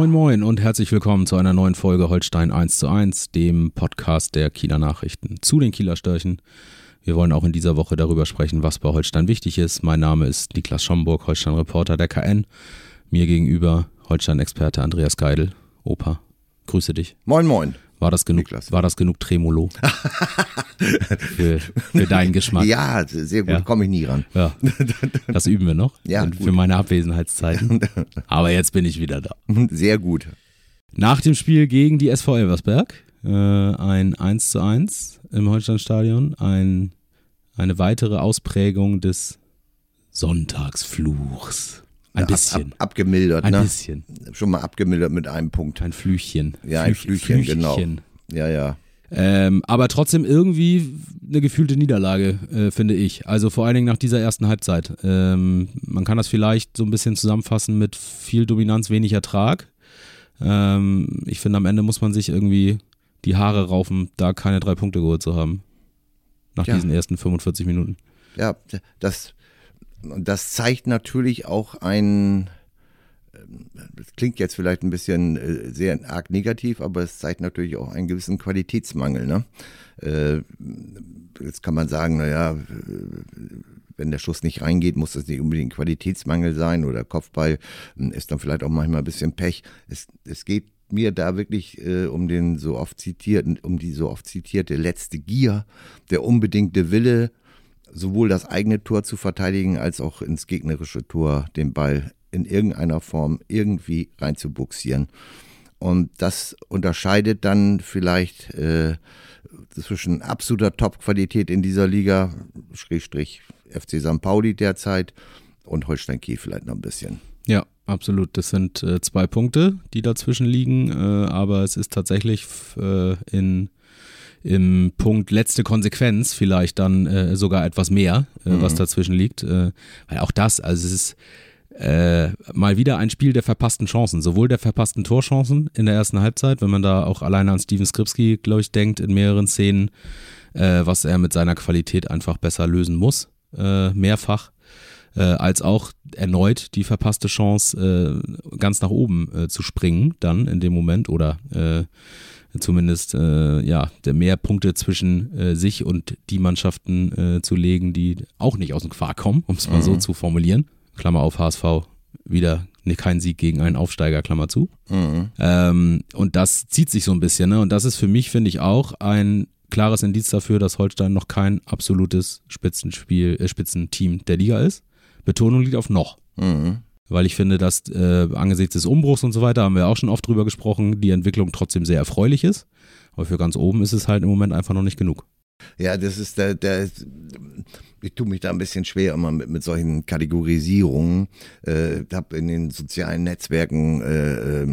Moin Moin und herzlich willkommen zu einer neuen Folge Holstein 1 zu 1, dem Podcast der Kieler Nachrichten zu den Kieler Störchen. Wir wollen auch in dieser Woche darüber sprechen, was bei Holstein wichtig ist. Mein Name ist Niklas Schomburg, Holstein-Reporter der KN. Mir gegenüber Holstein-Experte Andreas Geidel. Opa, grüße dich. Moin Moin. War das genug, Niklas. war das genug Tremolo für, für deinen Geschmack? Ja, sehr gut, Ja. komme ich nie ran. Ja, das üben wir noch Ja, für gut. meine Abwesenheitszeiten. Aber jetzt bin ich wieder da. Sehr gut. Nach dem Spiel gegen die SV Elversberg, äh, ein 1 zu 1 im Holsteinstadion, ein, eine weitere Ausprägung des Sonntagsfluchs. Ein Ab, bisschen. ab, abgemildert, ein ne? bisschen. Schon mal abgemildert mit einem Punkt. Ein Flüchchen. Ja, ein Flüchchen, genau. Flüchchen. Ja, ja. Ähm, aber trotzdem irgendwie eine gefühlte Niederlage, äh, finde ich. Also vor allen Dingen nach dieser ersten Halbzeit. Ähm, man kann das vielleicht so ein bisschen zusammenfassen mit viel Dominanz, wenig Ertrag. Ähm, ich finde, am Ende muss man sich irgendwie die Haare raufen, da keine drei Punkte geholt zu haben. Nach Ja. diesen ersten 45 Minuten. Ja, das, das zeigt natürlich auch ein, ähm, das klingt jetzt vielleicht ein bisschen äh, sehr arg negativ, aber es zeigt natürlich auch einen gewissen Qualitätsmangel. Ne? Äh, Jetzt kann man sagen, naja, wenn der Schuss nicht reingeht, muss das nicht unbedingt Qualitätsmangel sein oder Kopfball hm, ist dann vielleicht auch manchmal ein bisschen Pech. Es, es geht mir da wirklich äh, um den so oft zitierten, um die so oft zitierte letzte Gier, der unbedingte Wille, sowohl das eigene Tor zu verteidigen, als auch ins gegnerische Tor den Ball in irgendeiner Form irgendwie reinzubuxieren. Und das unterscheidet dann vielleicht äh, zwischen absoluter Top-Qualität in dieser Liga, Schrägstrich FC St. Pauli derzeit, und Holstein Kiel vielleicht noch ein bisschen. Ja, absolut. Das sind äh, zwei Punkte, die dazwischen liegen, äh, aber es ist tatsächlich äh, in, im Punkt letzte Konsequenz vielleicht dann äh, sogar etwas mehr, äh, was dazwischen liegt. Äh, weil auch das, also es ist äh, mal wieder ein Spiel der verpassten Chancen, sowohl der verpassten Torchancen in der ersten Halbzeit, wenn man da auch alleine an Steven Skripski, glaube ich, denkt, in mehreren Szenen, äh, was er mit seiner Qualität einfach besser lösen muss, äh, mehrfach äh, als auch erneut die verpasste Chance, äh, ganz nach oben äh, zu springen, dann in dem Moment oder äh, zumindest äh, ja der mehr Punkte zwischen äh, sich und die Mannschaften äh, zu legen, die auch nicht aus dem Quark kommen, um es mal so zu formulieren. Klammer auf HSV wieder ne- kein Sieg gegen einen Aufsteiger, Klammer zu. Ähm, und das zieht sich so ein bisschen. Ne? Und das ist für mich, finde ich, auch ein klares Indiz dafür, dass Holstein noch kein absolutes Spitzenspiel, äh, Spitzenteam der Liga ist. Betonung liegt auf noch. Weil ich finde, dass äh, angesichts des Umbruchs und so weiter, haben wir auch schon oft drüber gesprochen, die Entwicklung trotzdem sehr erfreulich ist. Aber für ganz oben ist es halt im Moment einfach noch nicht genug. Ja, das ist der, der ich tue mich da ein bisschen schwer immer mit, mit solchen Kategorisierungen. Äh, habe in den sozialen Netzwerken äh,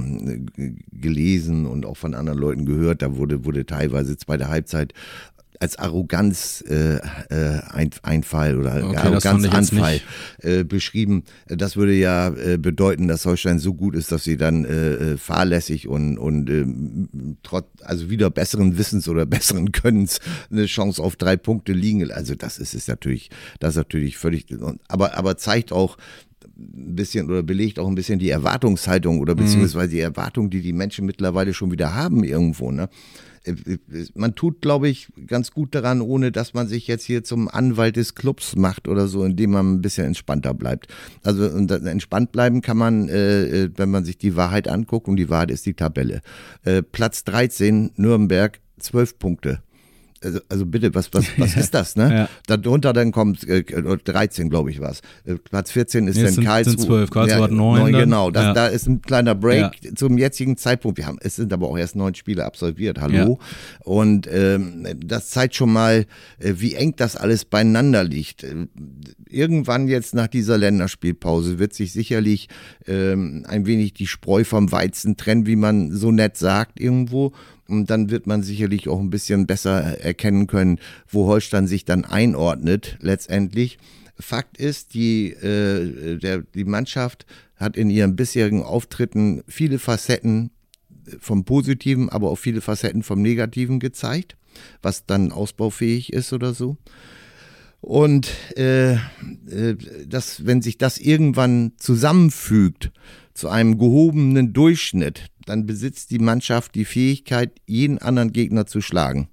g- gelesen und auch von anderen Leuten gehört, da wurde, wurde teilweise zweite Halbzeit als Arroganz äh, äh, oder Okay, Arroganzanfall äh, beschrieben. Das würde ja äh, bedeuten, dass Holstein so gut ist, dass sie dann äh, äh, fahrlässig und, und ähm, trotz, also wieder besseren Wissens oder besseren Könnens eine Chance auf drei Punkte liegen. Also das ist es natürlich, das ist natürlich völlig, aber, aber zeigt auch, ein bisschen oder belegt auch ein bisschen die Erwartungshaltung oder beziehungsweise die Erwartung, die die Menschen mittlerweile schon wieder haben irgendwo. Ne? Man tut, glaube ich, ganz gut daran, ohne dass man sich jetzt hier zum Anwalt des Clubs macht oder so, indem man ein bisschen entspannter bleibt. Also entspannt bleiben kann man, äh, äh, wenn man sich die Wahrheit anguckt und die Wahrheit ist die Tabelle. Äh, Platz 13, Nürnberg, 12 Punkte. Also, also bitte, was, was, was ist das, ne? Ja. Darunter dann kommt äh, 13, glaube ich, was. Äh, Platz 14 ist Nee, dann sind- Karlsruhe. sind 12. Karlsruhe hat neun dann. Genau, das, Ja. da ist ein kleiner Break Ja. zum jetzigen Zeitpunkt. Wir haben, es sind aber auch erst neun Spiele absolviert, hallo. Und ähm, das zeigt schon mal, äh, wie eng das alles beieinander liegt. Äh, Irgendwann jetzt nach dieser Länderspielpause wird sich sicherlich ähm, ein wenig die Spreu vom Weizen trennen, wie man so nett sagt irgendwo. Und dann wird man sicherlich auch ein bisschen besser erkennen können, wo Holstein sich dann einordnet letztendlich. Fakt ist, die, äh, der, die Mannschaft hat in ihren bisherigen Auftritten viele Facetten vom Positiven, aber auch viele Facetten vom Negativen gezeigt, was dann ausbaufähig ist oder so. Und äh, äh, das, wenn sich das irgendwann zusammenfügt zu einem gehobenen Durchschnitt, dann besitzt die Mannschaft die Fähigkeit, jeden anderen Gegner zu schlagen.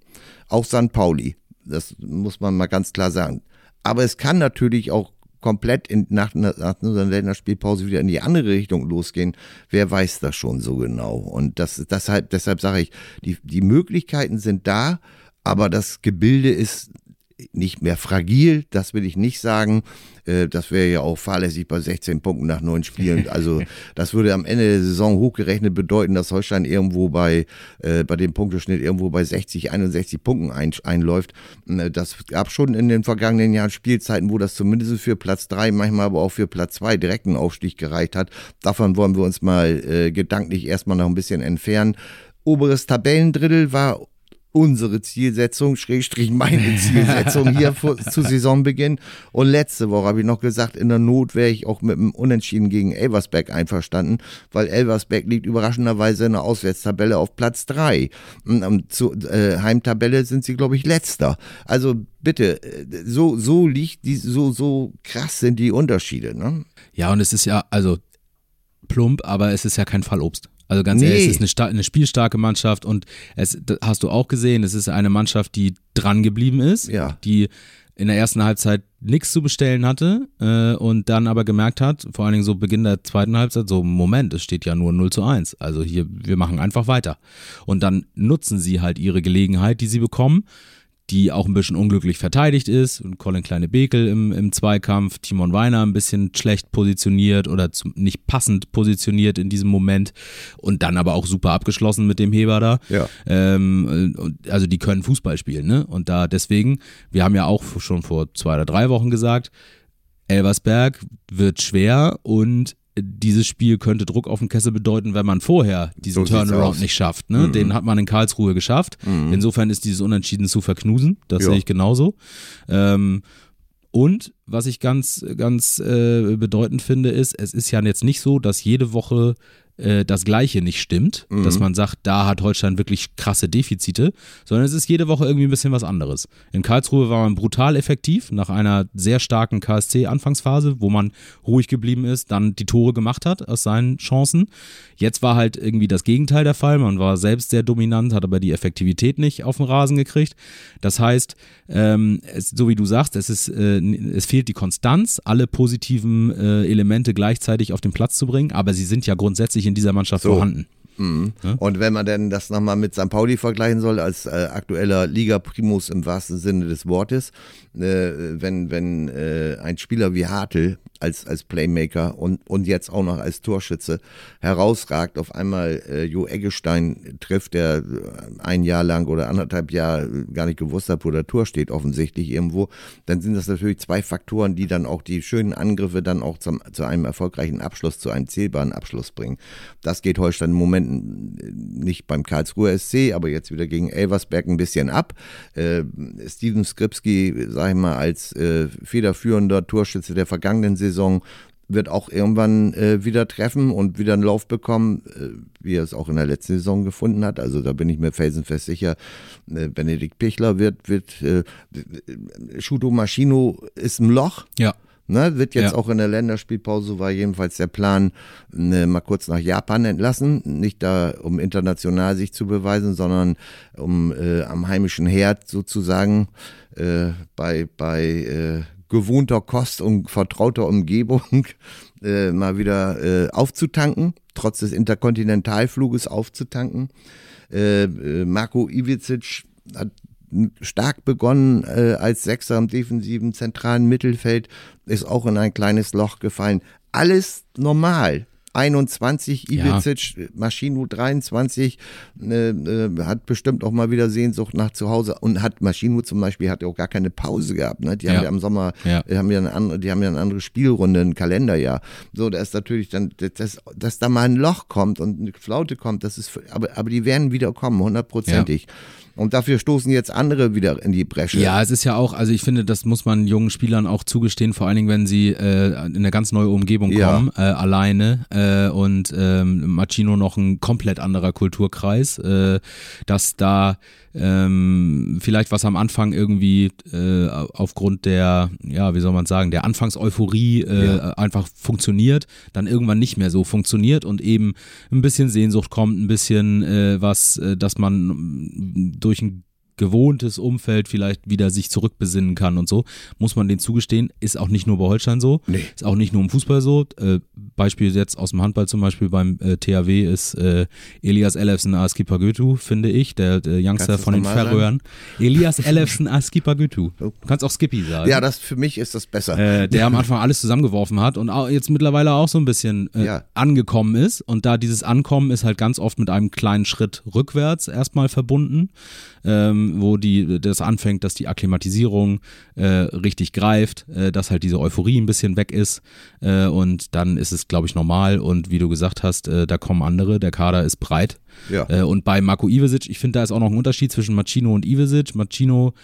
Auch St. Pauli. Das muss man mal ganz klar sagen. Aber es kann natürlich auch komplett in, nach, nach unserer Länderspielpause wieder in die andere Richtung losgehen. Wer weiß das schon so genau? Und das, deshalb, deshalb sage ich, die, die Möglichkeiten sind da, aber das Gebilde ist nicht mehr fragil, das will ich nicht sagen. Äh, das wäre ja auch fahrlässig bei 16 Punkten nach neun Spielen. Also das würde am Ende der Saison hochgerechnet bedeuten, dass Holstein irgendwo bei, äh, bei dem Punkteschnitt irgendwo bei 60, 61 Punkten ein, einläuft. Äh, das gab schon in den vergangenen Jahren Spielzeiten, wo das zumindest für Platz drei, manchmal aber auch für Platz zwei direkten Aufstieg gereicht hat. Davon wollen wir uns mal äh, gedanklich erstmal noch ein bisschen entfernen. Oberes Tabellendrittel war unsere Zielsetzung, Schrägstrich meine Zielsetzung hier vor, zu Saisonbeginn. Und letzte Woche habe ich noch gesagt, in der Not wäre ich auch mit einem Unentschieden gegen Elversberg einverstanden, weil Elversberg liegt überraschenderweise in der Auswärtstabelle auf Platz 3. Und zur äh, Heimtabelle sind sie, glaube ich, letzter. Also bitte, äh, so, so liegt die, so, so krass sind die Unterschiede. Ne? Ja, und es ist ja, also plump, aber es ist ja kein Fallobst. Also ganz nee. ehrlich, es ist eine, eine, spielstarke Mannschaft und es hast du auch gesehen, es ist eine Mannschaft, die dran geblieben ist, ja. die in der ersten Halbzeit nichts zu bestellen hatte äh, und dann aber gemerkt hat, vor allen Dingen so Beginn der zweiten Halbzeit, so Moment, es steht ja nur 0 zu 1. Also hier, wir machen einfach weiter. Und dann nutzen sie halt ihre Gelegenheit, die sie bekommen die auch ein bisschen unglücklich verteidigt ist. Und Colin Kleine-Bekel im, im Zweikampf, Timon Weiner ein bisschen schlecht positioniert oder zum, nicht passend positioniert in diesem Moment. Und dann aber auch super abgeschlossen mit dem Heber da. Ja. Ähm, also die können Fußball spielen, ne? Und da deswegen, wir haben ja auch schon vor zwei oder drei Wochen gesagt, Elversberg wird schwer und dieses Spiel könnte Druck auf den Kessel bedeuten, wenn man vorher diesen so Turnaround nicht schafft. Ne? Mhm. Den hat man in Karlsruhe geschafft. Mhm. Insofern ist dieses Unentschieden zu verknusen. Das ja. sehe ich genauso. Ähm, und was ich ganz, ganz äh, bedeutend finde, ist, es ist ja jetzt nicht so, dass jede Woche äh, das Gleiche nicht stimmt, mhm. dass man sagt, da hat Holstein wirklich krasse Defizite, sondern es ist jede Woche irgendwie ein bisschen was anderes. In Karlsruhe war man brutal effektiv nach einer sehr starken KSC-Anfangsphase, wo man ruhig geblieben ist, dann die Tore gemacht hat aus seinen Chancen. Jetzt war halt irgendwie das Gegenteil der Fall. Man war selbst sehr dominant, hat aber die Effektivität nicht auf den Rasen gekriegt. Das heißt, ähm, es, so wie du sagst, es, ist, äh, es fehlt die Konstanz, alle positiven äh, Elemente gleichzeitig auf den Platz zu bringen, aber sie sind ja grundsätzlich nicht in dieser Mannschaft so. vorhanden. Mhm. Ja? Und wenn man denn das nochmal mit St. Pauli vergleichen soll, als äh, aktueller Liga-Primus im wahrsten Sinne des Wortes, äh, wenn, wenn äh, ein Spieler wie Hartl als, als Playmaker und, und jetzt auch noch als Torschütze herausragt, auf einmal äh, Jo Eggestein trifft, der ein Jahr lang oder anderthalb Jahre gar nicht gewusst hat, wo der Tor steht, offensichtlich irgendwo, dann sind das natürlich zwei Faktoren, die dann auch die schönen Angriffe dann auch zum, zu einem erfolgreichen Abschluss, zu einem zählbaren Abschluss bringen. Das geht Holstein im Moment nicht beim Karlsruher SC, aber jetzt wieder gegen Elversberg ein bisschen ab. Äh, Steven Skripski, sag ich mal, als äh, federführender Torschütze der vergangenen Saison wird auch irgendwann äh, wieder treffen und wieder einen Lauf bekommen, äh, wie er es auch in der letzten Saison gefunden hat. Also da bin ich mir felsenfest sicher. Äh, Benedikt Pichler wird, wird äh, Shuto Maschino ist im Loch. Ja. Ne, wird jetzt ja. auch in der Länderspielpause, war jedenfalls der Plan, ne, mal kurz nach Japan entlassen. Nicht da, um international sich zu beweisen, sondern um äh, am heimischen Herd sozusagen äh, bei, bei äh, gewohnter Kost und vertrauter Umgebung äh, mal wieder äh, aufzutanken, trotz des Interkontinentalfluges aufzutanken. Äh, Marco Iwicic hat stark begonnen äh, als Sechser im defensiven zentralen Mittelfeld, ist auch in ein kleines Loch gefallen. Alles normal. 21, Ibizic, ja. Maschino 23, äh, äh, hat bestimmt auch mal wieder Sehnsucht nach zu Hause und hat Maschino zum Beispiel hat auch gar keine Pause gehabt. Ne? Die haben ja im Sommer, ja. Die haben ja eine andere, die haben ja eine andere Spielrunde, ein Kalenderjahr. So, da ist natürlich dann, dass, dass da mal ein Loch kommt und eine Flaute kommt, das ist, aber, aber die werden wieder kommen, hundertprozentig. Ja. Und dafür stoßen jetzt andere wieder in die Bresche. Ja, es ist ja auch, also ich finde, das muss man jungen Spielern auch zugestehen, vor allen Dingen, wenn sie äh, in eine ganz neue Umgebung kommen, ja. äh, alleine äh, und ähm, Machino noch ein komplett anderer Kulturkreis, äh, dass da ähm, vielleicht was am Anfang irgendwie äh, aufgrund der, ja, wie soll man sagen, der Anfangseuphorie äh, ja. einfach funktioniert, dann irgendwann nicht mehr so funktioniert und eben ein bisschen Sehnsucht kommt, ein bisschen äh, was, äh, dass man durch ein gewohntes Umfeld vielleicht wieder sich zurückbesinnen kann und so, muss man den zugestehen, ist auch nicht nur bei Holstein so, nee. ist auch nicht nur im Fußball so. Äh, Beispiel jetzt aus dem Handball zum Beispiel beim äh, THW ist äh, Elias Elefsen Askipagötu, finde ich, der, der Youngster von den Färöern. Elias Elefsen Askipagötu. Du kannst auch Skippy sagen. Ja, das für mich ist das besser. Äh, der am Anfang alles zusammengeworfen hat und auch jetzt mittlerweile auch so ein bisschen äh, ja. angekommen ist und da dieses Ankommen ist halt ganz oft mit einem kleinen Schritt rückwärts erstmal verbunden ähm, wo die, das anfängt, dass die Akklimatisierung äh, richtig greift, äh, dass halt diese Euphorie ein bisschen weg ist äh, und dann ist es, glaube ich, normal und wie du gesagt hast, äh, da kommen andere, der Kader ist breit. Ja. Äh, und bei Marco Ivesic, ich finde, da ist auch noch ein Unterschied zwischen Machino und Ivesic. Machino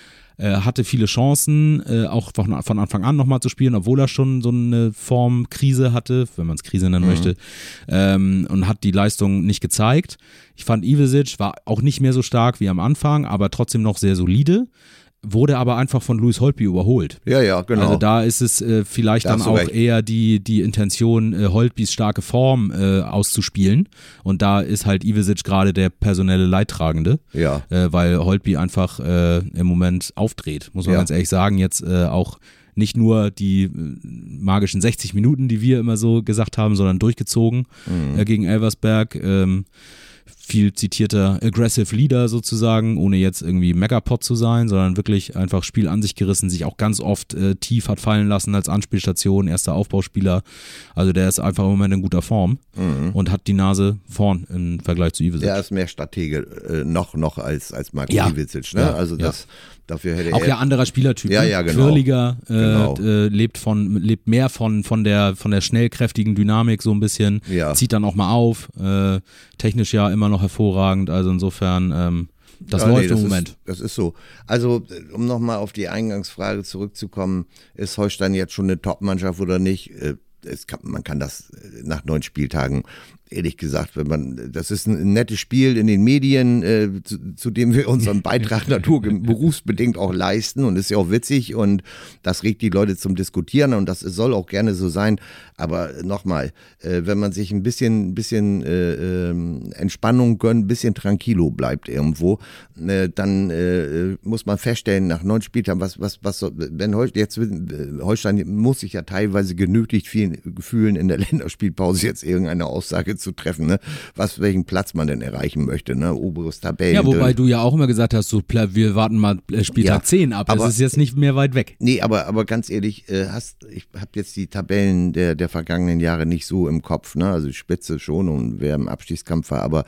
äh, hatte viele Chancen, äh, auch von, von Anfang an nochmal zu spielen, obwohl er schon so eine Formkrise hatte, wenn man es Krise nennen mhm. möchte, ähm, und hat die Leistung nicht gezeigt. Ich fand Ivesic war auch nicht mehr so stark wie am Anfang, aber trotzdem noch sehr solide wurde aber einfach von Louis Holtby überholt. Ja, ja, genau. Also da ist es äh, vielleicht da dann auch recht. eher die, die Intention, äh, Holtbys starke Form äh, auszuspielen. Und da ist halt Ivesic gerade der personelle Leidtragende. Ja. Äh, weil Holtby einfach äh, im Moment aufdreht, muss man ja. ganz ehrlich sagen. Jetzt äh, auch nicht nur die magischen 60 Minuten, die wir immer so gesagt haben, sondern durchgezogen mhm. gegen Elversberg. Ähm, viel zitierter Aggressive Leader sozusagen, ohne jetzt irgendwie Megapod zu sein, sondern wirklich einfach Spiel an sich gerissen, sich auch ganz oft äh, tief hat fallen lassen als Anspielstation, erster Aufbauspieler. Also der ist einfach im Moment in guter Form mhm. und hat die Nase vorn im Vergleich zu Ivesic. Der ist mehr Stratege äh, noch, noch als, als Marco ja. Ivesic. Ne? Ja, also das, ja. Dafür hätte auch ja anderer Spielertyp. Ja, ja, genau. Quirliger, äh, genau. Äh, lebt von, lebt mehr von, von der, von der schnellkräftigen Dynamik so ein bisschen. Ja. Zieht dann auch mal auf. Äh, technisch ja immer noch hervorragend. Also insofern, ähm, das ja, läuft nee, das im Moment. Ist, das ist so. Also, um nochmal auf die Eingangsfrage zurückzukommen, ist Holstein jetzt schon eine Top-Mannschaft oder nicht? Äh, Kann, man kann das nach neun Spieltagen ehrlich gesagt, wenn man, das ist ein nettes Spiel in den Medien, äh, zu, zu, dem wir unseren Beitrag natur berufsbedingt auch leisten und ist ja auch witzig und das regt die Leute zum Diskutieren und das soll auch gerne so sein. Aber nochmal, äh, wenn man sich ein bisschen, bisschen äh, äh, Entspannung gönnt, ein bisschen tranquilo bleibt irgendwo, äh, dann äh, muss man feststellen, nach neun Spieltagen, was, was, was, wenn Hol jetzt äh, Holstein muss sich ja teilweise genötigt fühlen, in der Länderspielpause jetzt irgendeine Aussage zu treffen, ne? was, welchen Platz man denn erreichen möchte, ne? oberes Tabellen. Ja, wobei du ja auch immer gesagt hast, so, wir warten mal äh, Spieltag ja, 10 ab, aber, es ist jetzt nicht mehr weit weg. Nee, aber, aber ganz ehrlich, äh, hast, ich habe jetzt die Tabellen der, der vergangenen Jahre nicht so im Kopf, ne? also Spitze schon und wer im Abstiegskampf war, aber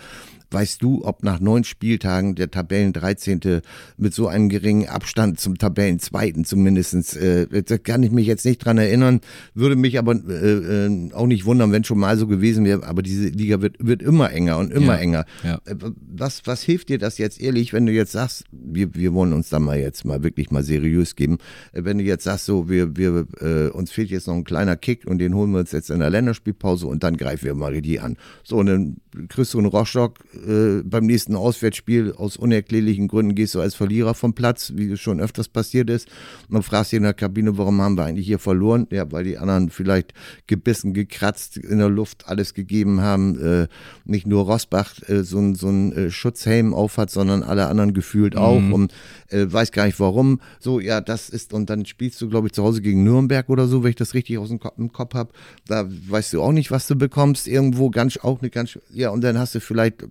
Weißt du, ob nach neun Spieltagen der Tabellen 13. mit so einem geringen Abstand zum Tabellen zweiten zumindestens, äh, da kann ich mich jetzt nicht dran erinnern, würde mich aber äh, äh, auch nicht wundern, wenn schon mal so gewesen wäre, aber diese Liga wird, wird immer enger und immer ja, enger. Ja. Äh, was, was hilft dir das jetzt ehrlich, wenn du jetzt sagst, wir, wir wollen uns da mal jetzt mal wirklich mal seriös geben, äh, wenn du jetzt sagst, so, wir, wir, äh, uns fehlt jetzt noch ein kleiner Kick und den holen wir uns jetzt in der Länderspielpause und dann greifen wir mal die an. So, und dann kriegst du einen Rostock äh, beim nächsten Auswärtsspiel aus unerklärlichen Gründen gehst du als Verlierer vom Platz, wie es schon öfters passiert ist. Und dann fragst du in der Kabine, warum haben wir eigentlich hier verloren? Ja, weil die anderen vielleicht gebissen, gekratzt, in der Luft alles gegeben haben. Äh, nicht nur Rosbach äh, so, so ein äh, Schutzhelm aufhat, sondern alle anderen gefühlt auch. Mhm. Und äh, weiß gar nicht warum. So, ja, das ist, und dann spielst du, glaube ich, zu Hause gegen Nürnberg oder so, wenn ich das richtig aus dem Kopf, im Kopf habe. Da weißt du auch nicht, was du bekommst. Irgendwo ganz, auch eine ganz, ja, und dann hast du vielleicht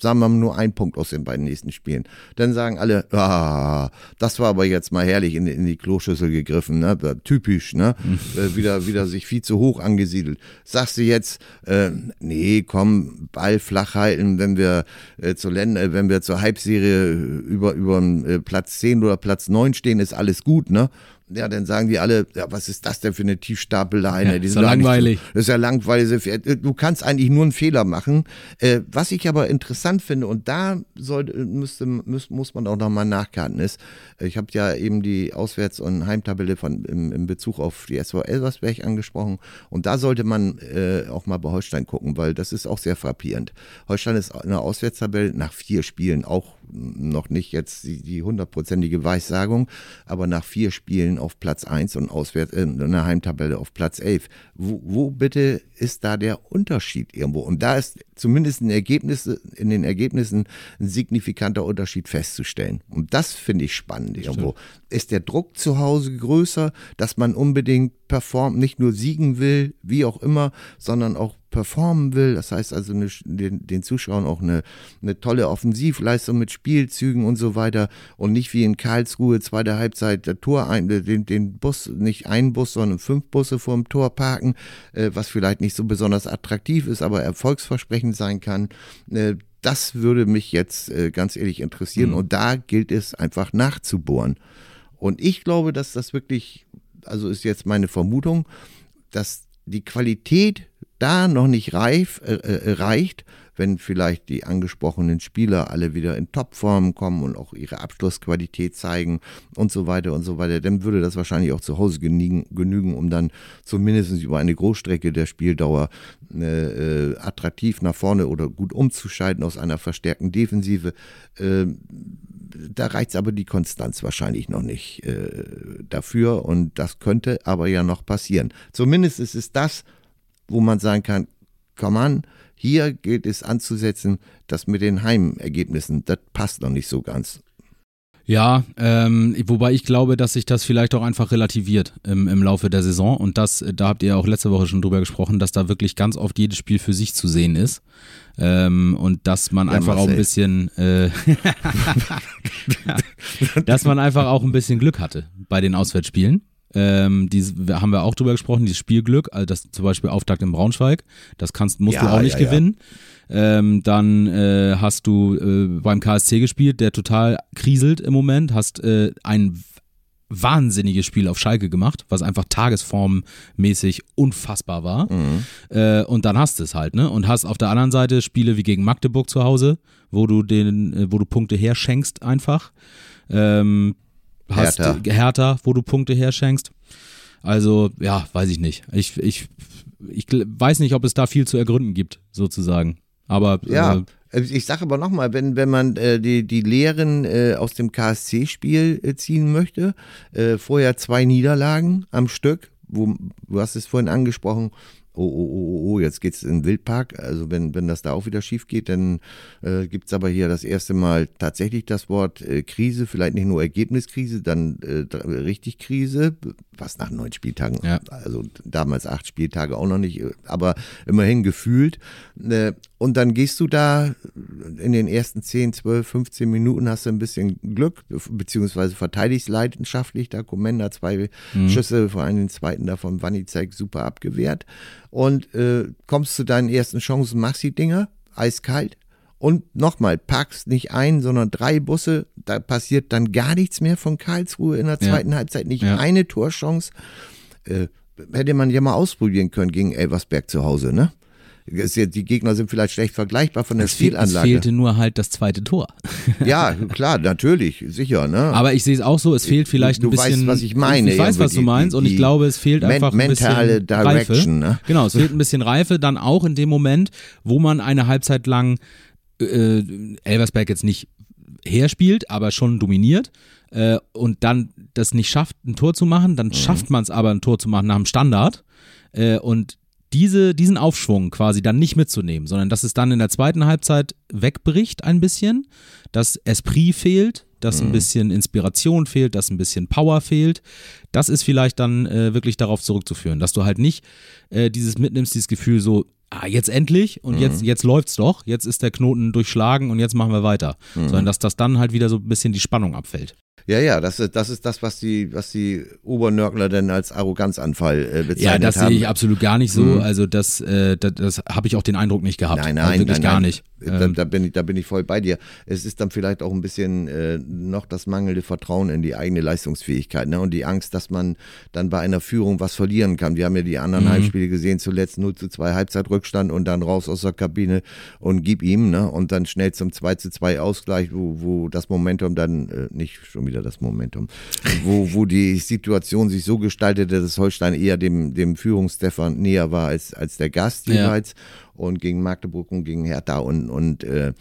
sagen wir mal nur ein Punkt aus den beiden nächsten Spielen. Dann sagen alle, ah, das war aber jetzt mal herrlich in, in die Kloschüssel gegriffen, ne? typisch, ne? Äh, wieder, wieder sich viel zu hoch angesiedelt. Sagst du jetzt, äh, nee, komm, Ball flach halten, wenn wir äh, zur Länder, wenn wir zur Halbserie über, über äh, Platz 10 oder Platz 9 stehen, ist alles gut, ne? Ja, dann sagen die alle, ja, was ist das denn für eine Tiefstapelleine? Ja, die ist ja langweilig. das ist ja langweilig. Du kannst eigentlich nur einen Fehler machen. Äh, was ich aber interessant finde, und da sollte, müsste, muss, muss man auch nochmal nachkarten, ist, äh, ich habe ja eben die Auswärts- und Heimtabelle von, im, im Bezug auf die SV Elversberg angesprochen. Und da sollte man äh, auch mal bei Holstein gucken, weil das ist auch sehr frappierend. Holstein ist in der Auswärtstabelle nach vier Spielen auch noch nicht jetzt die hundertprozentige Weissagung, aber nach vier Spielen auf Platz 1 und auswärts äh, in der Heimtabelle auf Platz 11. Wo, wo bitte ist da der Unterschied irgendwo? Und da ist zumindest in, Ergebnisse, in den Ergebnissen ein signifikanter Unterschied festzustellen. Und das finde ich spannend irgendwo. Stimmt. Ist der Druck zu Hause größer, dass man unbedingt performt, nicht nur siegen will, wie auch immer, sondern auch performen will. Das heißt also eine, den, den, Zuschauern auch eine, eine tolle Offensivleistung mit Spielzügen und so weiter und nicht wie in Karlsruhe zweite Halbzeit der Tor ein, den, den Bus, nicht einen Bus, sondern fünf Busse vorm Tor parken, äh, was vielleicht nicht so besonders attraktiv ist, aber erfolgsversprechend sein kann. Äh, das würde mich jetzt äh, ganz ehrlich interessieren mhm. und da gilt es einfach nachzubohren. Und ich glaube, dass das wirklich, also ist jetzt meine Vermutung, dass die Qualität da noch nicht reif, äh, äh, reicht, wenn vielleicht die angesprochenen Spieler alle wieder in Topform kommen und auch ihre Abschlussqualität zeigen und so weiter und so weiter, dann würde das wahrscheinlich auch zu Hause genügen, genügen um dann zumindest über eine Großstrecke der Spieldauer äh, äh, attraktiv nach vorne oder gut umzuschalten aus einer verstärkten Defensive. Äh, da reicht aber die Konstanz wahrscheinlich noch nicht äh, dafür und das könnte aber ja noch passieren. Zumindest ist es das, wo man sagen kann, komm an, hier gilt es anzusetzen, dass mit den Heimergebnissen, das passt noch nicht so ganz. Ja, ähm, wobei ich glaube, dass sich das vielleicht auch einfach relativiert im, im Laufe der Saison. Und das, da habt ihr auch letzte Woche schon drüber gesprochen, dass da wirklich ganz oft jedes Spiel für sich zu sehen ist. Ähm, und dass man ja, einfach Marcel. auch ein bisschen, äh, dass man einfach auch ein bisschen Glück hatte bei den Auswärtsspielen. Ähm, die haben wir auch drüber gesprochen, dieses Spielglück, also das zum Beispiel Auftakt in Braunschweig, das kannst, musst ja, du auch nicht ja, gewinnen. Ja. Ähm, dann äh, hast du äh, beim KSC gespielt, der total kriselt im Moment, hast äh, ein wahnsinniges Spiel auf Schalke gemacht, was einfach tagesformmäßig unfassbar war. Mhm. Äh, und dann hast du es halt, ne? Und hast auf der anderen Seite Spiele wie gegen Magdeburg zu Hause, wo du den, äh, wo du Punkte herschenkst einfach. Ähm, hast Hertha. Hertha, wo du Punkte herschenkst. Also, ja, weiß ich nicht. Ich, ich, ich weiß nicht, ob es da viel zu ergründen gibt, sozusagen. Aber ja. Äh, ich sage aber nochmal, wenn, wenn man äh, die, die Lehren äh, aus dem KSC-Spiel äh, ziehen möchte, äh, vorher zwei Niederlagen am Stück, wo, du hast es vorhin angesprochen, oh, oh, oh, oh, oh jetzt geht's in den Wildpark. Also wenn, wenn das da auch wieder schief geht, dann äh, gibt es aber hier das erste Mal tatsächlich das Wort äh, Krise, vielleicht nicht nur Ergebniskrise, dann äh, richtig Krise, was nach neun Spieltagen, ja. also damals acht Spieltage auch noch nicht, aber immerhin gefühlt. Äh, und dann gehst du da in den ersten 10, 12, 15 Minuten hast du ein bisschen Glück, beziehungsweise verteidigst leidenschaftlich. Da Komenda zwei mhm. Schüsse, vor allem den zweiten davon Wanizek super abgewehrt. Und äh, kommst zu deinen ersten Chancen, machst die Dinger, eiskalt. Und nochmal, packst nicht ein, sondern drei Busse. Da passiert dann gar nichts mehr von Karlsruhe in der zweiten ja. Halbzeit. Nicht ja. eine Torchance. Äh, hätte man ja mal ausprobieren können gegen Elversberg zu Hause, ne? Die Gegner sind vielleicht schlecht vergleichbar von der es Spielanlage. Es fehlte nur halt das zweite Tor. ja, klar, natürlich, sicher. Ne? Aber ich sehe es auch so, es fehlt vielleicht du ein bisschen. Du weißt, was ich meine. Ich weiß, was du meinst und ich glaube, es fehlt einfach ein mentale bisschen Direction. Reife. Ne? Genau, es fehlt ein bisschen Reife, dann auch in dem Moment, wo man eine Halbzeit lang äh, Elversberg jetzt nicht herspielt, aber schon dominiert äh, und dann das nicht schafft, ein Tor zu machen, dann mhm. schafft man es aber, ein Tor zu machen nach dem Standard. Äh, und diese, diesen Aufschwung quasi dann nicht mitzunehmen, sondern dass es dann in der zweiten Halbzeit wegbricht ein bisschen, dass Esprit fehlt, dass ein mhm. bisschen Inspiration fehlt, dass ein bisschen Power fehlt. Das ist vielleicht dann äh, wirklich darauf zurückzuführen, dass du halt nicht äh, dieses mitnimmst, dieses Gefühl so, ah, jetzt endlich und jetzt, jetzt läuft's doch, jetzt ist der Knoten durchschlagen und jetzt machen wir weiter. Sondern dass das dann halt wieder so ein bisschen die Spannung abfällt. Ja, ja, das ist das, ist das was, die, was die Obernörgler denn als Arroganzanfall äh, bezeichnet Ja, das haben. sehe ich absolut gar nicht so. Also das, äh, das, das habe ich auch den Eindruck nicht gehabt. Nein, Also nein, wirklich nein, gar nein. nicht. Da, Ähm, da, bin ich, da bin ich voll bei dir. Es ist dann vielleicht auch ein bisschen äh, noch das mangelnde Vertrauen in die eigene Leistungsfähigkeit ne? und die Angst, dass man dann bei einer Führung was verlieren kann. Wir haben ja die anderen Mhm. Heimspiele gesehen, zuletzt 0 zu 2 Halbzeitrückstand und dann raus aus der Kabine und gib ihm ne? und dann schnell zum 2 zu 2 Ausgleich, wo, wo das Momentum dann, äh, nicht schon wieder das Momentum, wo, wo die Situation sich so gestaltete, dass Holstein eher dem, dem Führungsstefan näher war als, als der Gast Ja. Und gegen Magdeburg und gegen Hertha und, und äh,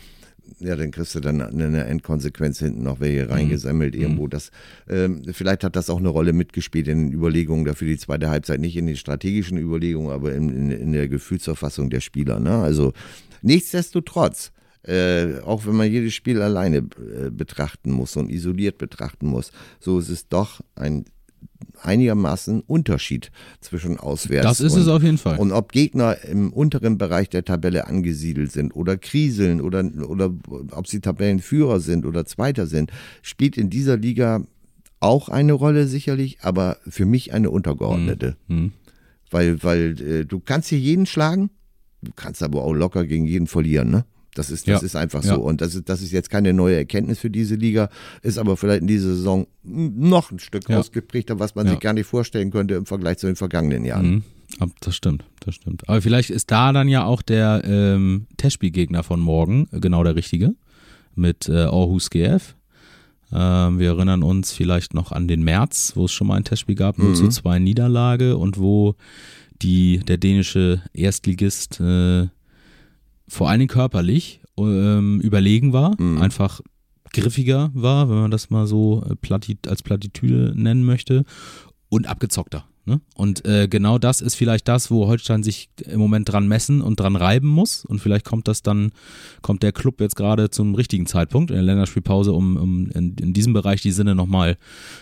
ja, dann kriegst du dann eine Endkonsequenz hinten noch welche reingesammelt irgendwo. Das, ähm, vielleicht hat das auch eine Rolle mitgespielt in den Überlegungen dafür die zweite Halbzeit, nicht in den strategischen Überlegungen, aber in, in, in der Gefühlsverfassung der Spieler. Ne? Also nichtsdestotrotz, äh, auch wenn man jedes Spiel alleine äh, betrachten muss und isoliert betrachten muss, so ist es doch ein einigermaßen Unterschied zwischen auswärts. Das ist und, es auf jeden Fall. Und ob Gegner im unteren Bereich der Tabelle angesiedelt sind oder kriseln oder, oder ob sie Tabellenführer sind oder Zweiter sind, spielt in dieser Liga auch eine Rolle sicherlich, aber für mich eine untergeordnete. Mhm. Weil, weil äh, du kannst hier jeden schlagen, du kannst aber auch locker gegen jeden verlieren, ne? Das ist, das Ja. ist einfach Ja. so. Und das ist, das ist jetzt keine neue Erkenntnis für diese Liga, ist aber vielleicht in dieser Saison noch ein Stück Ja. ausgeprägter, was man sich gar nicht vorstellen könnte im Vergleich zu den vergangenen Jahren. Mhm. Das stimmt, das stimmt. Aber vielleicht ist da dann ja auch der ähm, Testspielgegner von morgen äh, genau der richtige mit äh, Aarhus GF. Ähm, wir erinnern uns vielleicht noch an den März, wo es schon mal ein Testspiel gab, 0 zu 2 Niederlage und wo die, der dänische Erstligist äh, vor allen Dingen körperlich ähm, überlegen war, einfach griffiger war, wenn man das mal so äh, plati als Plattitüde nennen möchte, und abgezockter. Ne? Und äh, genau das ist vielleicht das, wo Holstein sich im Moment dran messen und dran reiben muss. Und vielleicht kommt das dann, kommt der Club jetzt gerade zum richtigen Zeitpunkt in der Länderspielpause, um, um in, in diesem Bereich die Sinne nochmal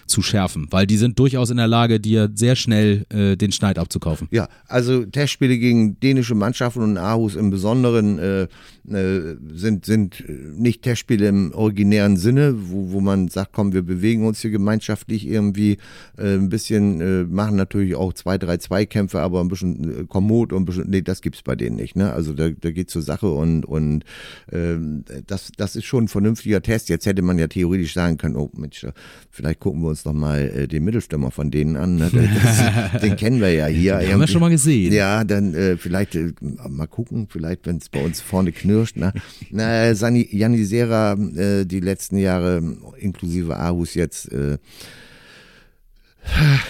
zu schärfen. Weil die sind durchaus in der Lage, dir sehr schnell äh, den Schneid abzukaufen. Ja, also Testspiele gegen dänische Mannschaften und Aarhus im Besonderen äh, äh, sind, sind nicht Testspiele im originären Sinne, wo, wo man sagt, komm, wir bewegen uns hier gemeinschaftlich irgendwie äh, ein bisschen, äh, machen natürlich auch zwei, drei Zweikämpfe, aber ein bisschen äh, kommod und ein bisschen, nee, das gibt's bei denen nicht. Ne? Also da, da geht zur Sache und, und ähm, das, das ist schon ein vernünftiger Test. Jetzt hätte man ja theoretisch sagen können, oh Mensch, vielleicht gucken wir uns doch mal äh, den Mittelstürmer von denen an. Ne? Das, den kennen wir ja hier. Haben wir schon mal gesehen. Ja, dann äh, vielleicht äh, mal gucken, vielleicht wenn es bei uns vorne knirscht. Ne? Na, Sani, Janisera äh, die letzten Jahre inklusive Aarhus jetzt. Äh,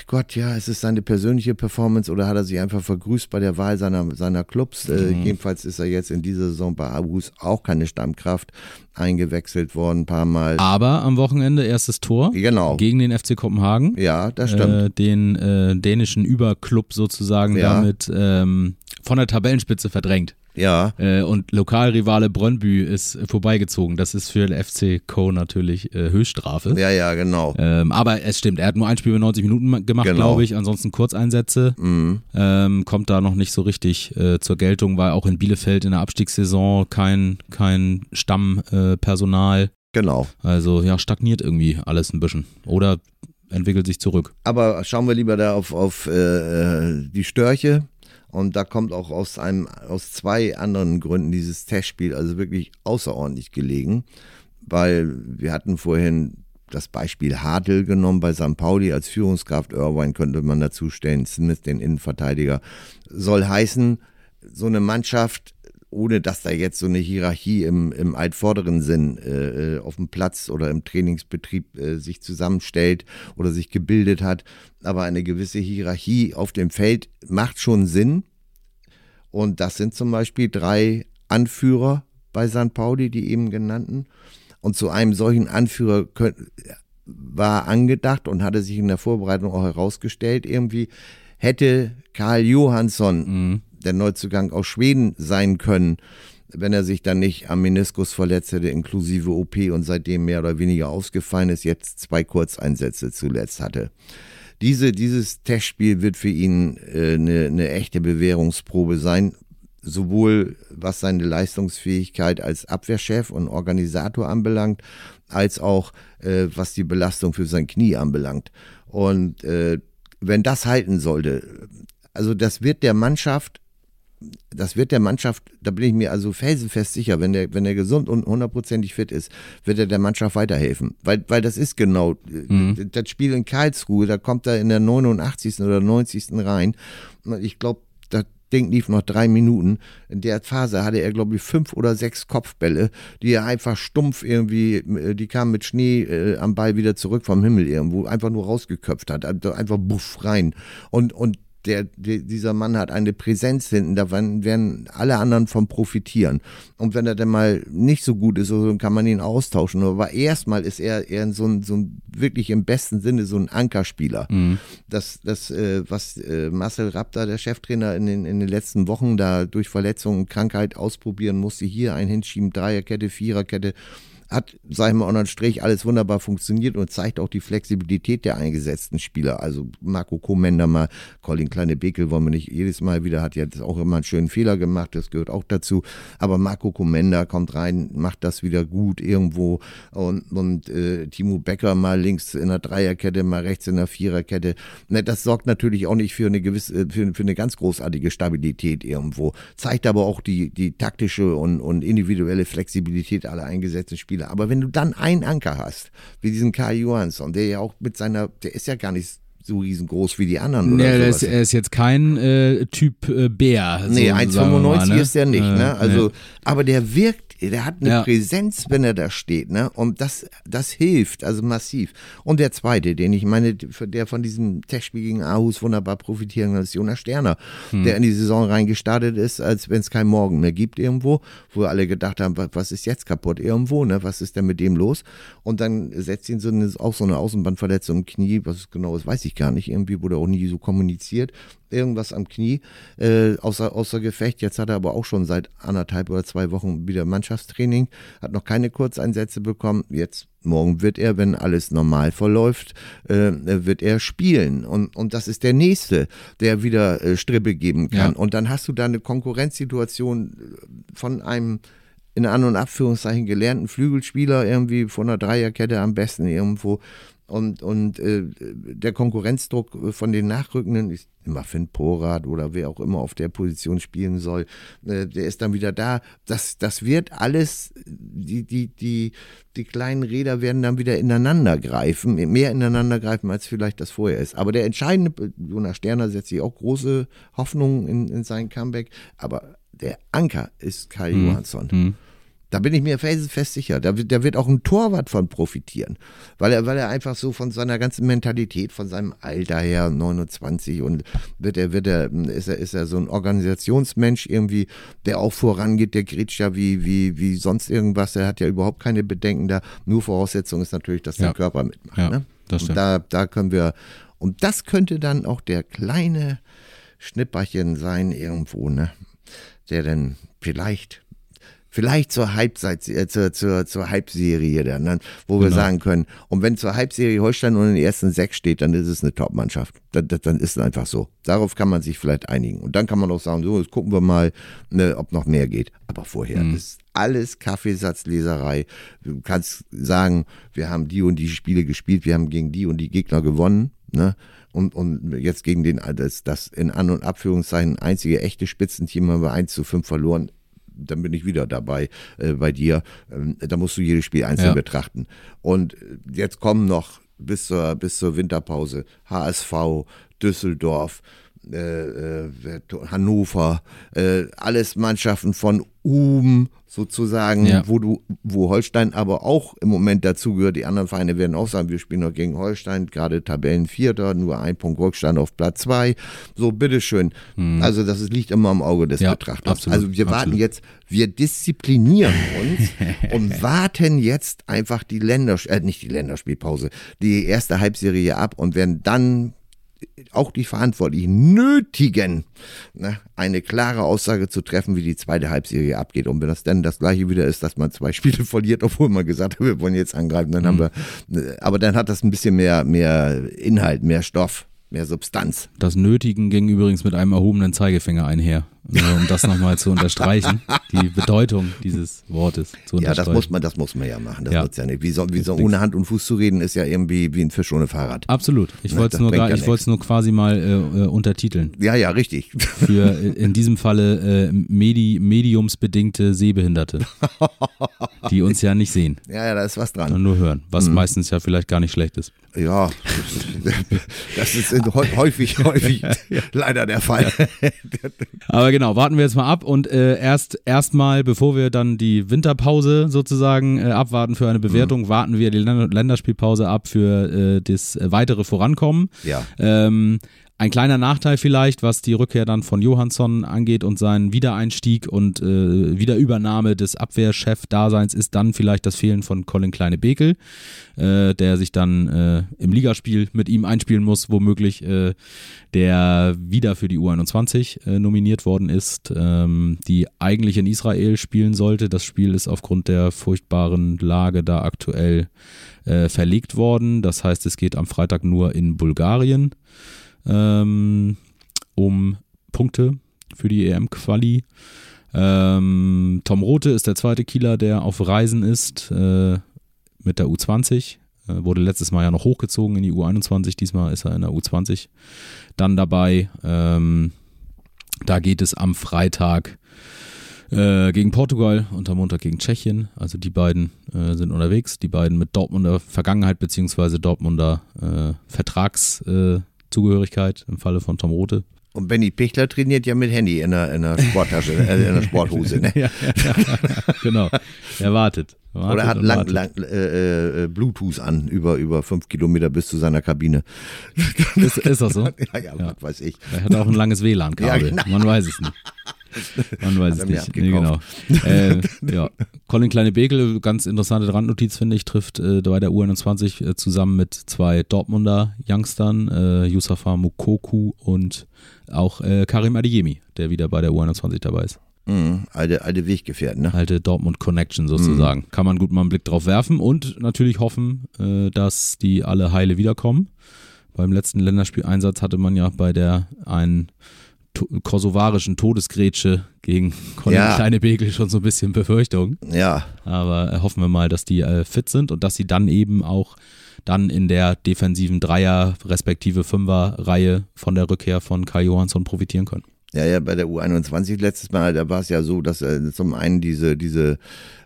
Gott, ja, ist es seine persönliche Performance oder hat er sich einfach vergrüßt bei der Wahl seiner, seiner Clubs? Äh, jedenfalls ist er jetzt in dieser Saison bei Aarhus auch keine Stammkraft eingewechselt worden, ein paar Mal. Aber am Wochenende erstes Tor Genau. gegen den FC Kopenhagen. Ja, das stimmt. Äh, den äh, dänischen Überclub sozusagen Ja. damit ähm, von der Tabellenspitze verdrängt. Ja, Äh, und Lokalrivale Brøndby ist äh, vorbeigezogen. Das ist für den FC Co. natürlich äh, Höchststrafe. ja, ja, genau. Ähm, aber es stimmt, er hat nur ein Spiel mit 90 Minuten ma- gemacht, Genau. glaube ich. Ansonsten Kurzeinsätze. Mhm. Ähm, kommt da noch nicht so richtig äh, zur Geltung, weil auch in Bielefeld in der Abstiegssaison kein, kein Stammpersonal. Äh, Personal. Genau. also ja, stagniert irgendwie alles ein bisschen. Oder entwickelt sich zurück. Aber schauen wir lieber da auf, auf äh, die Störche. Und da kommt auch aus einem, aus zwei anderen Gründen dieses Testspiel also wirklich außerordentlich gelegen. Weil wir hatten vorhin das Beispiel Hartl genommen bei St. Pauli als Führungskraft. Irvine könnte man dazu stellen, Smith, den Innenverteidiger. Soll heißen, so eine Mannschaft, ohne dass da jetzt so eine Hierarchie im, im altvorderen Sinn äh, äh, auf dem Platz oder im Trainingsbetrieb äh, sich zusammenstellt oder sich gebildet hat, aber eine gewisse Hierarchie auf dem Feld macht schon Sinn. Und das sind zum Beispiel drei Anführer bei St. Pauli, die eben genannten. Und zu einem solchen Anführer könnt, war angedacht und hatte sich in der Vorbereitung auch herausgestellt, irgendwie hätte Karl Johansson, der Neuzugang aus Schweden, sein können, wenn er sich dann nicht am Meniskus verletzt hätte, inklusive OP und seitdem mehr oder weniger ausgefallen ist, jetzt zwei Kurzeinsätze zuletzt hatte. Diese, dieses Testspiel wird für ihn äh, eine, eine echte Bewährungsprobe sein. sowohl was seine Leistungsfähigkeit als Abwehrchef und Organisator anbelangt, als auch äh, was die Belastung für sein Knie anbelangt. Und äh, wenn das halten sollte, also das wird der Mannschaft das wird der Mannschaft, da bin ich mir also felsenfest sicher, wenn der, wenn er gesund und hundertprozentig fit ist, wird er der Mannschaft weiterhelfen. Weil, weil das ist genau, mhm. das Spiel in Karlsruhe, da kommt er in der 89. oder 90. rein. Ich glaube, das Ding lief noch drei Minuten. In der Phase hatte er, glaube ich, fünf oder sechs Kopfbälle, die er einfach stumpf irgendwie, die kamen mit Schnee äh, am Ball wieder zurück vom Himmel irgendwo, einfach nur rausgeköpft hat, einfach buff rein. Und, und der, der, dieser Mann hat eine Präsenz hinten, da werden alle anderen von profitieren. Und wenn er dann mal nicht so gut ist, so, kann man ihn austauschen. Aber erstmal ist er, eher so ein, so ein wirklich im besten Sinne so ein Ankerspieler. Mhm. Das, das äh, was äh, Marcel Raptor, der Cheftrainer, in den, in den letzten Wochen da durch Verletzungen, Krankheit ausprobieren musste, hier ein hinschieben, Dreierkette, Viererkette hat, sag ich mal, unterm Strich alles wunderbar funktioniert und zeigt auch die Flexibilität der eingesetzten Spieler. Also Marco Komender mal, Colin Kleine-Bekel wollen wir nicht jedes Mal wieder, hat jetzt auch immer einen schönen Fehler gemacht, das gehört auch dazu. Aber Marco Komender kommt rein, macht das wieder gut irgendwo und, und äh, Timo Becker mal links in der Dreierkette, mal rechts in der Viererkette. Ne, das sorgt natürlich auch nicht für eine gewisse, für, für eine ganz großartige Stabilität irgendwo. Zeigt aber auch die, die taktische und, und individuelle Flexibilität aller eingesetzten Spieler Spieler. Aber wenn du dann einen Anker hast, wie diesen Kai Johansson, der ja auch mit seiner, der ist ja gar nicht so riesengroß wie die anderen. Oder nee, ist, er ist jetzt kein äh, Typ äh, Bär. So nee, 1,95 ne? ist er nicht. Äh, ne? Also, nee. Aber der wirkt der hat eine ja. Präsenz, wenn er da steht, ne? Und das, das hilft, also massiv. Und der zweite, den ich meine, der von diesem Testspiel gegen Aarhus wunderbar profitieren kann, ist Jonas Sterner, hm. der in die Saison reingestartet ist, als wenn es kein Morgen mehr gibt irgendwo, wo alle gedacht haben, was ist jetzt kaputt irgendwo, ne? Was ist denn mit dem los? Und dann setzt ihn so eine, auch so eine Außenbandverletzung im Knie, was genau ist, weiß ich gar nicht. Irgendwie wurde auch nie so kommuniziert irgendwas am Knie, äh, außer, außer Gefecht. Jetzt hat er aber auch schon seit anderthalb oder zwei Wochen wieder Mannschaftstraining, hat noch keine Kurzeinsätze bekommen. Jetzt morgen wird er, wenn alles normal verläuft, äh, wird er spielen. Und, und das ist der Nächste, der wieder äh, Strippe geben kann. Ja. Und dann hast du da eine Konkurrenzsituation von einem in An- und Abführungszeichen gelernten Flügelspieler irgendwie von einer Dreierkette am besten irgendwo und, und äh, der Konkurrenzdruck von den Nachrückenden, ist immer Finn Porat oder wer auch immer auf der Position spielen soll, äh, der ist dann wieder da. Das, das wird alles, die, die, die, die kleinen Räder werden dann wieder ineinander greifen, mehr ineinander greifen, als vielleicht das vorher ist. Aber der entscheidende, Jonas Sterner setzt sich auch große Hoffnungen in, in sein Comeback, aber der Anker ist Kai hm. Johansson. Hm. Da bin ich mir felsenfest sicher. Da, da, wird auch ein Torwart von profitieren. Weil er, weil er einfach so von seiner ganzen Mentalität, von seinem Alter her, 29 und wird er, wird er, ist er, ist er so ein Organisationsmensch irgendwie, der auch vorangeht, der grätscht ja wie, wie, wie sonst irgendwas. Er hat ja überhaupt keine Bedenken da. Nur Voraussetzung ist natürlich, dass ja. der Körper mitmacht. Ja, ne? das und da, da können wir, und das könnte dann auch der kleine Schnipperchen sein irgendwo, ne? Der dann vielleicht Vielleicht zur Halbzeit, äh, zur, zur, zur Halbserie dann, dann wo genau. wir sagen können, und wenn zur Halbserie Holstein nur in den ersten sechs steht, dann ist es eine Top-Mannschaft. Dann, dann ist es einfach so. Darauf kann man sich vielleicht einigen. Und dann kann man auch sagen, so, jetzt gucken wir mal, ne, ob noch mehr geht. Aber vorher mhm. ist alles Kaffeesatzleserei. Du kannst sagen, wir haben die und die Spiele gespielt, wir haben gegen die und die Gegner gewonnen, ne? und, und jetzt gegen den, das, das in An- und Abführungszeichen einzige echte Spitzenteam haben wir 1 zu 5 verloren dann bin ich wieder dabei äh, bei dir. Ähm, da musst du jedes Spiel einzeln ja. betrachten. Und jetzt kommen noch bis zur, bis zur Winterpause HSV, Düsseldorf, äh, äh, Hannover, äh, alles Mannschaften von Um sozusagen, ja. wo du, wo Holstein aber auch im Moment dazugehört. Die anderen Vereine werden auch sagen, wir spielen noch gegen Holstein, gerade Tabellenvierter, nur ein Punkt Rückstand auf Platz zwei. So, bitteschön. Hm. Also das liegt immer im Auge des ja, Betrachters. Absolut, also wir warten jetzt, wir disziplinieren uns und warten jetzt einfach die Länders, äh, nicht die Länderspielpause, die erste Halbserie ab und werden dann auch die Verantwortlichen nötigen, ne, eine klare Aussage zu treffen, wie die zweite Halbserie abgeht. Und wenn das dann das gleiche wieder ist, dass man zwei Spiele verliert, obwohl man gesagt hat, wir wollen jetzt angreifen, dann mhm. haben wir, äh, aber dann hat das ein bisschen mehr, mehr Inhalt, mehr Stoff, mehr Substanz. Das Nötigen ging übrigens mit einem erhobenen Zeigefinger einher Nur um das nochmal zu unterstreichen, die Bedeutung dieses Wortes zu Ja, unterstreichen. das muss man, das muss man ja machen. Das Ja. ja nicht. Wie so, wie so ohne Hand und Fuß zu reden, ist ja irgendwie wie ein Fisch ohne Fahrrad. Absolut. Ich Ne, wollte es nur, gar- ja ich nur quasi mal äh, äh, untertiteln. Ja, ja, richtig. Für äh, in diesem Falle äh, Medi mediumsbedingte Sehbehinderte, die uns ja nicht sehen, Ja, ja, da ist was dran. sondern nur hören, was Mhm. meistens ja vielleicht gar nicht schlecht ist. Ja, das ist häu- häufig, häufig leider der Fall. Aber genau, warten wir jetzt mal ab und äh, erst erstmal, bevor wir dann die Winterpause sozusagen äh, abwarten für eine Bewertung, warten wir die Länder Länderspielpause ab für äh, das äh, weitere Vorankommen. Ja. Ähm, ein kleiner Nachteil vielleicht, was die Rückkehr dann von Johansson angeht und seinen Wiedereinstieg und äh, Wiederübernahme des Abwehrchef-Daseins ist dann vielleicht das Fehlen von Colin Kleine-Bekel, äh, der sich dann äh, im Ligaspiel mit ihm einspielen muss, womöglich äh, der wieder für die U21 äh, nominiert worden ist, ähm, die eigentlich in Israel spielen sollte. Das Spiel ist aufgrund der furchtbaren Lage da aktuell äh, verlegt worden. Das heißt, es geht am Freitag nur in Bulgarien ähm, um Punkte für die EM-Quali. Ähm, Tom Rote ist der zweite Kieler, der auf Reisen ist äh, mit der U20. Äh, wurde letztes Mal ja noch hochgezogen in die U21, diesmal ist er in der U20 dann dabei. Ähm, da geht es am Freitag äh, gegen Portugal und am Montag gegen Tschechien. Also die beiden äh, sind unterwegs. Die beiden mit Dortmunder Vergangenheit beziehungsweise Dortmunder äh, Vertragszugehörigkeit äh, Zugehörigkeit im Falle von Tom Rote. Und Benny Pichler trainiert ja mit Handy in der, in der Sporttasche, äh, in der Sporthose. Ne? ja, genau. Er wartet. wartet Oder hat lang, lang, äh, äh, Bluetooth an, über, über fünf Kilometer bis zu seiner Kabine. Ist, ist das so? Ja, ja, Ja. was weiß ich. Er hat auch ein langes WLAN-Kabel. Ja, genau. Man weiß es nicht. Man weiß Hat es nicht. Nee, genau. Äh, ja. Colin Kleine-Bekel, ganz interessante Randnotiz, finde ich, trifft äh, bei der U21 äh, zusammen mit zwei Dortmunder Youngstern, äh, Yusafa Mukoku und auch äh, Karim Adeyemi, der wieder bei der U21 dabei ist. Mhm, alte, alte Weggefährten, ne? Alte Dortmund Connection sozusagen. Kann man gut mal einen Blick drauf werfen und natürlich hoffen, äh, dass die alle heile wiederkommen. Beim letzten Länderspieleinsatz hatte man ja bei der einen to kosovarischen Todesgrätsche gegen Colin Ja. Kleine-Bekel schon so ein bisschen Befürchtung. Ja, Aber äh, hoffen wir mal, dass die äh, fit sind und dass sie dann eben auch dann in der defensiven Dreier- respektive Fünfer-Reihe von der Rückkehr von Kai Johansson profitieren können. Ja, ja, bei der U21 letztes Mal, da war es ja so, dass äh, zum einen diese, diese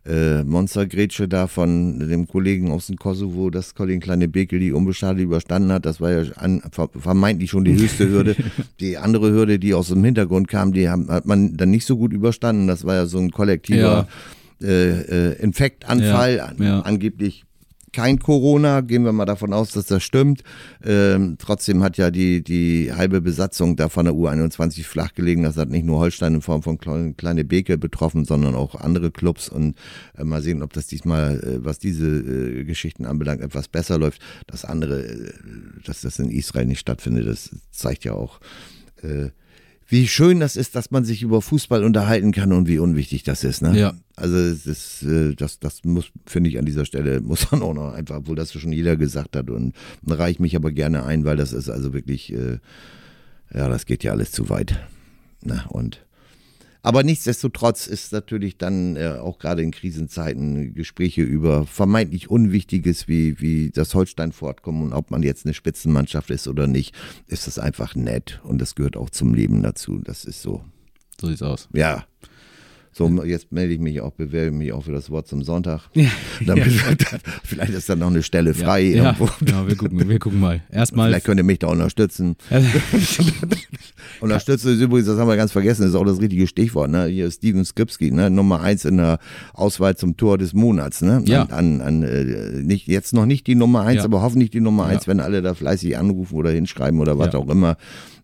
äh, Monstergrätsche da von dem Kollegen aus dem Kosovo, dass Colin Kleine Bekel die unbeschadet überstanden hat, das war ja an, ver- vermeintlich schon die höchste Hürde. die andere Hürde, die aus dem Hintergrund kam, die haben, hat man dann nicht so gut überstanden. Das war ja so ein kollektiver äh, äh, Infektanfall, Ja, ja. angeblich kein Corona, gehen wir mal davon aus, dass das stimmt. Ähm, trotzdem hat ja die, die halbe Besatzung da von der U21 flach gelegen. Das hat nicht nur Holstein in Form von Kleine, Kleine Beke betroffen, sondern auch andere Clubs. Und äh, mal sehen, ob das diesmal, äh, was diese äh, Geschichten anbelangt, etwas besser läuft. Das andere, äh, dass das in Israel nicht stattfindet, das zeigt ja auch, äh, wie schön das ist, dass man sich über Fußball unterhalten kann und wie unwichtig das ist. Ne? Ja. Also es ist, äh, das, das muss, finde ich, an dieser Stelle muss man auch noch einfach, obwohl das schon jeder gesagt hat und da reiche ich mich aber gerne ein, weil das ist also wirklich, äh, ja, das geht ja alles zu weit. Na, und aber nichtsdestotrotz ist natürlich dann äh, auch gerade in Krisenzeiten Gespräche über vermeintlich Unwichtiges wie, wie das Holstein-Fortkommen und ob man jetzt eine Spitzenmannschaft ist oder nicht, ist das einfach nett und das gehört auch zum Leben dazu. Das ist so. So sieht's aus. Ja. So, jetzt melde ich mich auch, bewerbe mich auch für das Wort zum Sonntag. Damit, vielleicht ist da noch eine Stelle frei ja, irgendwo. ja, wir gucken, wir gucken mal. Erstmal Vielleicht könnt ihr mich da unterstützen. Unterstützen ist übrigens, das haben wir ganz vergessen, ist auch das richtige Stichwort. Ne? Hier ist Steven Skripski, ne? Nummer eins in der Auswahl zum Tor des Monats. Ne? Ja. An, an, an, äh, nicht, jetzt noch nicht die Nummer eins, Ja. aber hoffentlich die Nummer eins, Ja. wenn alle da fleißig anrufen oder hinschreiben oder was Ja. auch immer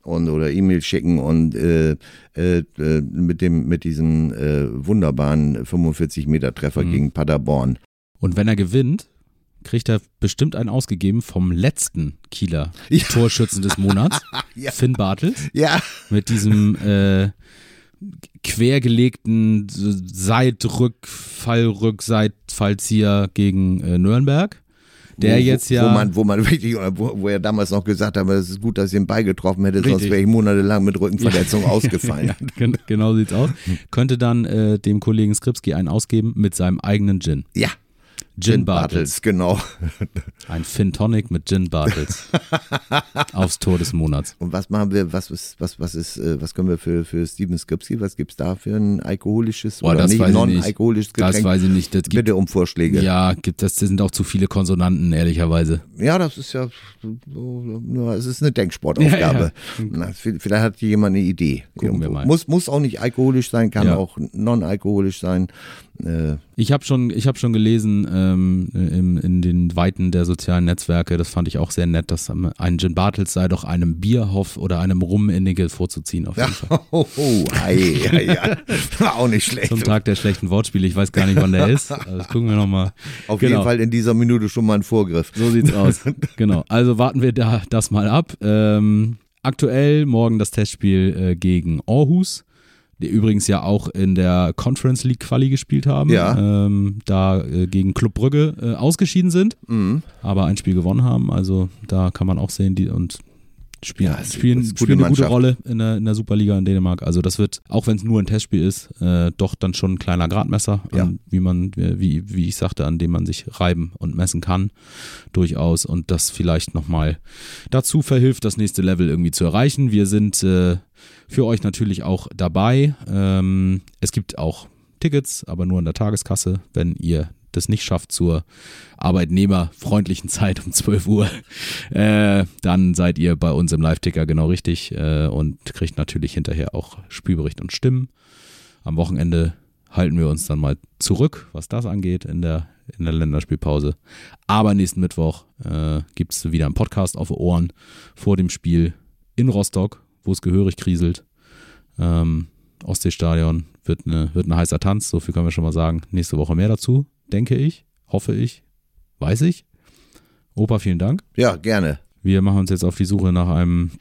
und oder E-Mail schicken und äh, äh, äh, mit dem mit diesem äh, wunderbaren 45 Meter Treffer Mhm. gegen Paderborn. Und wenn er gewinnt, kriegt er bestimmt einen ausgegeben vom letzten Kieler Ja. Torschützen des Monats, Ja. Finn Bartels, Ja, mit diesem äh, quergelegten Seitrück, Fallrück, Seitfallzieher gegen äh, Nürnberg. Der wo, jetzt ja. Wo man, wo man wirklich, wo, wo er damals noch gesagt hat, es ist gut, dass ich den Ball getroffen hätte, sonst Richtig. wäre ich monatelang mit Rückenverletzung ausgefallen. ja, gen- genau sieht's aus. Könnte dann äh, dem Kollegen Skripski einen ausgeben mit seinem eigenen Gin. Ja, Gin Bartels. genau. Ein Fin Tonic mit Gin Bartels. Aufs Tor des Monats. Und was machen wir, was ist, was, was ist, äh, was können wir für, für Steven Skripski, was gibt's da für ein alkoholisches Boah, oder das nicht weiß ich nicht. non-alkoholisches Das Getränk? weiß ich nicht. Das gibt, Bitte um Vorschläge. ja, gibt das, das sind auch zu viele Konsonanten, ehrlicherweise. Ja, das ist ja, ja, es ist eine Denksportaufgabe. Ja, Na, vielleicht hat jemand eine Idee. Gucken wir Irgendwo. mal. Muss, muss auch nicht alkoholisch sein, kann Ja. auch non-alkoholisch sein. Äh, Ich habe schon, ich hab schon gelesen ähm, im, in den Weiten der sozialen Netzwerke, das fand ich auch sehr nett, dass ein Gin Bartels sei doch einem Bierhoff oder einem Rum-Innige vorzuziehen auf jeden Fall. oh, oh, ei, ei, ei. War auch nicht schlecht. Zum Tag der schlechten Wortspiele, ich weiß gar nicht, wann der ist. Also das gucken wir nochmal. Auf Genau. jeden Fall in dieser Minute schon mal ein Vorgriff. So sieht's aus. genau. Also warten wir da das mal ab. Ähm, aktuell morgen das Testspiel äh, gegen Aarhus, die übrigens ja auch in der Conference League Quali gespielt haben. Ja. Ähm, da äh, gegen Club Brügge äh, ausgeschieden sind, Mhm. aber ein Spiel gewonnen haben. Also da kann man auch sehen, die und spielen, Ja, spielen, gute spielen eine gute. Rolle in der, in der Superliga in Dänemark. Also das wird, auch wenn es nur ein Testspiel ist, äh, doch dann schon ein kleiner Gradmesser, Ja. an, wie man, wie, wie ich sagte, an dem man sich reiben und messen kann, durchaus. Und das vielleicht nochmal dazu verhilft, das nächste Level irgendwie zu erreichen. Wir sind äh, für euch natürlich auch dabei. Ähm, es gibt auch Tickets, aber nur in der Tageskasse, wenn ihr das nicht schafft zur arbeitnehmerfreundlichen Zeit um 12 Uhr, äh, dann seid ihr bei uns im Live-Ticker genau richtig äh, und kriegt natürlich hinterher auch Spielbericht und Stimmen. Am Wochenende halten wir uns dann mal zurück, was das angeht in der, in der Länderspielpause. Aber nächsten Mittwoch äh, gibt es wieder einen Podcast auf Ohren vor dem Spiel in Rostock, wo es gehörig kriselt. Ähm, Ostseestadion wird, eine, wird ein heißer Tanz, so viel können wir schon mal sagen. Nächste Woche mehr dazu, denke ich, hoffe ich, weiß ich. Opa, vielen Dank. Ja, gerne. Wir machen uns jetzt auf die Suche nach einem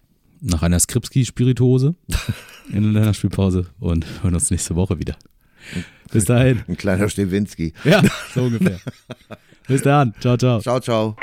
nach einer Skripski-Spirituose in der Länderspielpause und hören uns nächste Woche wieder. Bis dahin. Ein kleiner Stewinski. Ja, so ungefähr. Bis dann. Ciao, ciao. Ciao, ciao.